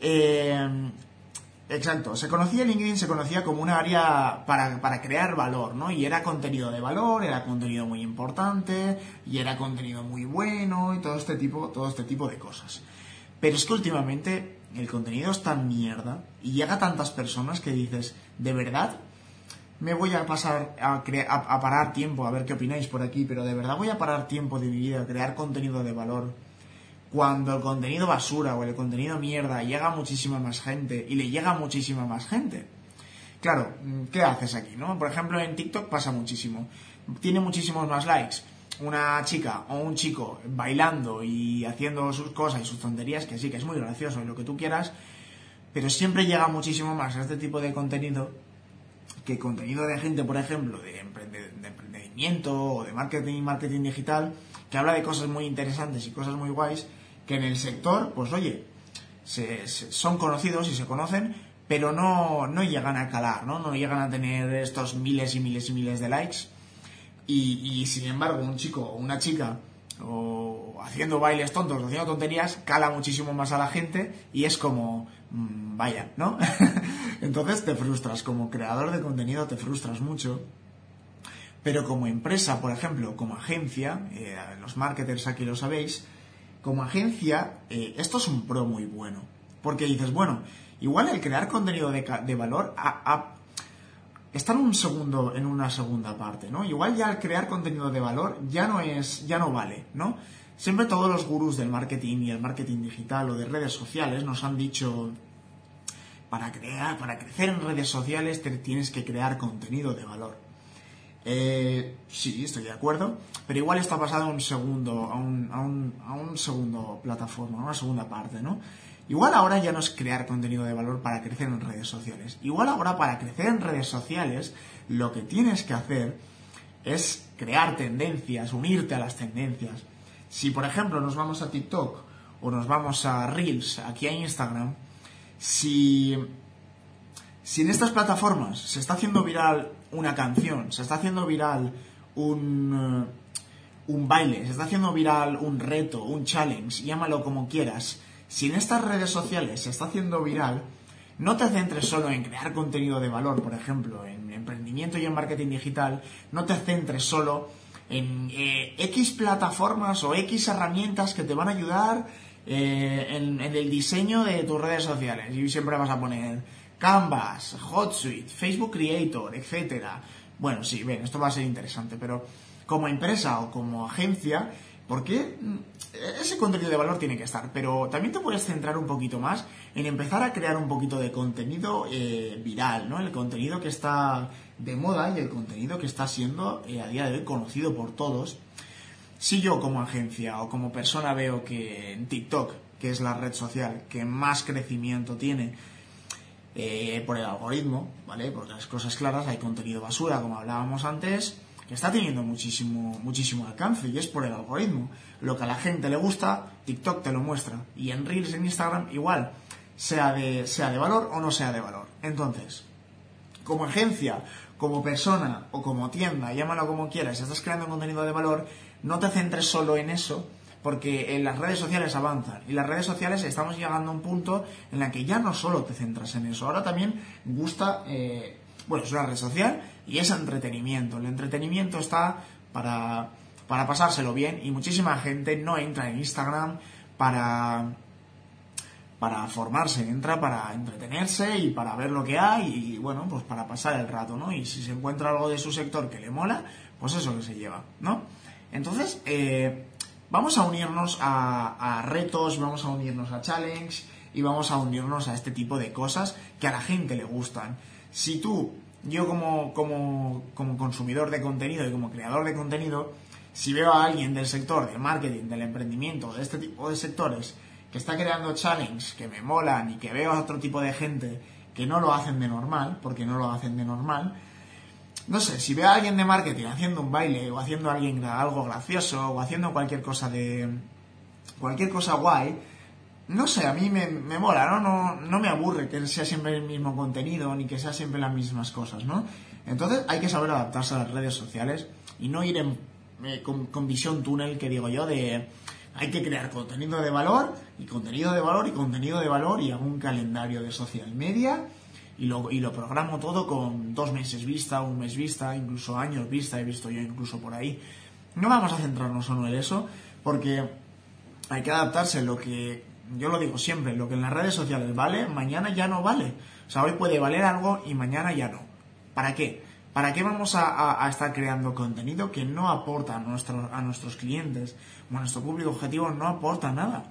Eh, exacto, se conocía LinkedIn, se conocía como un área para, para, crear valor, ¿no? Y era contenido de valor, era contenido muy importante, y era contenido muy bueno, y todo este tipo, todo este tipo de cosas. Pero es que últimamente el contenido es tan mierda, y llega a tantas personas que dices, ¿de verdad? Me voy a pasar a, a, a parar tiempo, a ver qué opináis por aquí, pero de verdad voy a parar tiempo de mi vida a crear contenido de valor cuando el contenido basura o el contenido mierda llega a muchísima más gente y le llega a muchísima más gente. Claro, ¿qué haces aquí, no? Por ejemplo, en TikTok pasa muchísimo. Tiene muchísimos más likes una chica o un chico bailando y haciendo sus cosas y sus tonterías, que sí, que es muy gracioso y lo que tú quieras, pero siempre llega muchísimo más a este tipo de contenido que contenido de gente, por ejemplo, de, emprendimiento o de marketing, marketing digital, que habla de cosas muy interesantes y cosas muy guays, que en el sector, pues oye, son conocidos y se conocen, pero no, no llegan a calar, ¿no? No llegan a tener estos miles y miles y miles de likes. Y, sin embargo, un chico o una chica o haciendo bailes tontos, haciendo tonterías, cala muchísimo más a la gente y es como, mmm, vaya, ¿no? Entonces te frustras, como creador de contenido te frustras mucho. Pero como empresa, por ejemplo, como agencia, eh, los marketers aquí lo sabéis, como agencia, eh, esto es un pro muy bueno. Porque dices, bueno, igual el crear contenido de, valor a, está en un segundo, en una segunda parte, ¿no? Igual ya el crear contenido de valor ya no es, ya no vale, ¿no? Siempre todos los gurús del marketing y el marketing digital o de redes sociales nos han dicho para crear, para crecer en redes sociales te tienes que crear contenido de valor. Eh, sí, estoy de acuerdo, pero igual está pasado a un segundo, a un, a un, a un segundo plataforma, a una segunda parte, ¿no? Igual ahora ya no es crear contenido de valor para crecer en redes sociales. Igual ahora para crecer en redes sociales lo que tienes que hacer es crear tendencias, unirte a las tendencias. Si por ejemplo nos vamos a TikTok o nos vamos a Reels, aquí a Instagram, si, si en estas plataformas se está haciendo viral una canción, se está haciendo viral un, uh, un baile, se está haciendo viral un reto, un challenge, llámalo como quieras, si en estas redes sociales se está haciendo viral, no te centres solo en crear contenido de valor, por ejemplo, en emprendimiento y en marketing digital, no te centres solo en eh, X plataformas o X herramientas que te van a ayudar eh, en, en, el diseño de tus redes sociales. Y siempre vas a poner Canvas, HotSuite, Facebook Creator, etc. Bueno, sí, bien, esto va a ser interesante, pero como empresa o como agencia, ¿por qué? Ese contenido de valor tiene que estar, pero también te puedes centrar un poquito más en empezar a crear un poquito de contenido eh, viral, ¿no? El contenido que está de moda y el contenido que está siendo eh, a día de hoy conocido por todos. Si yo como agencia o como persona veo que en TikTok, que es la red social que más crecimiento tiene, eh, por el algoritmo, ¿vale? Porque las cosas claras, hay contenido basura, como hablábamos antes, que está teniendo muchísimo, muchísimo alcance y es por el algoritmo. Lo que a la gente le gusta, TikTok te lo muestra. Y en Reels, en Instagram, igual, sea de, sea de valor o no sea de valor. Entonces, como agencia, como persona o como tienda, llámalo como quieras, si estás creando contenido de valor, no te centres solo en eso, porque en las redes sociales avanzan y las redes sociales estamos llegando a un punto en la que ya no solo te centras en eso, ahora también gusta, eh, bueno, es una red social y es entretenimiento. El entretenimiento está para, para pasárselo bien y muchísima gente no entra en Instagram para para formarse, entra para entretenerse y para ver lo que hay y bueno, pues para pasar el rato, ¿no? Y si se encuentra algo de su sector que le mola, pues eso que se lleva, ¿no? Entonces, eh, vamos a unirnos a, retos, vamos a unirnos a challenge y vamos a unirnos a este tipo de cosas que a la gente le gustan. Si tú, yo como, como, como consumidor de contenido y como creador de contenido, si veo a alguien del sector del marketing, del emprendimiento, de este tipo de sectores que está creando challenges que me molan y que veo a otro tipo de gente que no lo hacen de normal, porque no lo hacen de normal, no sé, si veo a alguien de marketing haciendo un baile o haciendo alguien algo gracioso o haciendo cualquier cosa de cualquier cosa guay, no sé, a mí me, me mola, ¿no? ¿no? No me aburre que sea siempre el mismo contenido ni que sea siempre las mismas cosas, ¿no? Entonces hay que saber adaptarse a las redes sociales y no ir eh, con, visión túnel, que digo yo, de hay que crear contenido de valor y contenido de valor y contenido de valor y un calendario de social media y lo, y lo programo todo con dos meses vista, un mes vista, incluso años vista, he visto yo incluso por ahí. No vamos a centrarnos solo en eso, porque hay que adaptarse lo que, yo lo digo siempre, lo que en las redes sociales vale, mañana ya no vale. O sea, hoy puede valer algo y mañana ya no. ¿Para qué? ¿Para qué vamos a, a, estar creando contenido que no aporta a, nuestro, a nuestros clientes o a nuestro público objetivo? No aporta nada,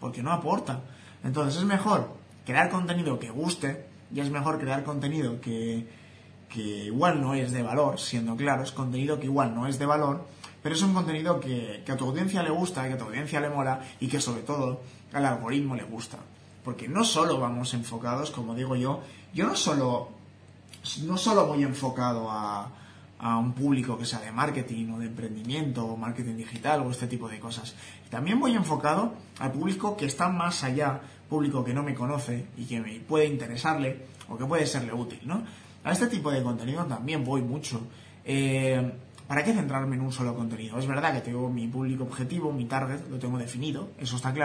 porque no aporta. Entonces es mejor crear contenido que guste y es mejor crear contenido que, que igual no es de valor, siendo claro, es contenido que igual no es de valor, pero es un contenido que, que a tu audiencia le gusta, que a tu audiencia le mola y que sobre todo al algoritmo le gusta. Porque no solo vamos enfocados, como digo yo, yo no solo no solo voy enfocado a, a, un público que sea de marketing o de emprendimiento o marketing digital o este tipo de cosas. También voy enfocado al público que está más allá, público que no me conoce y que me puede interesarle o que puede serle útil, ¿no? A este tipo de contenido también voy mucho. Eh, ¿Para qué centrarme en un solo contenido? Es verdad que tengo mi público objetivo, mi target, lo tengo definido, eso está claro.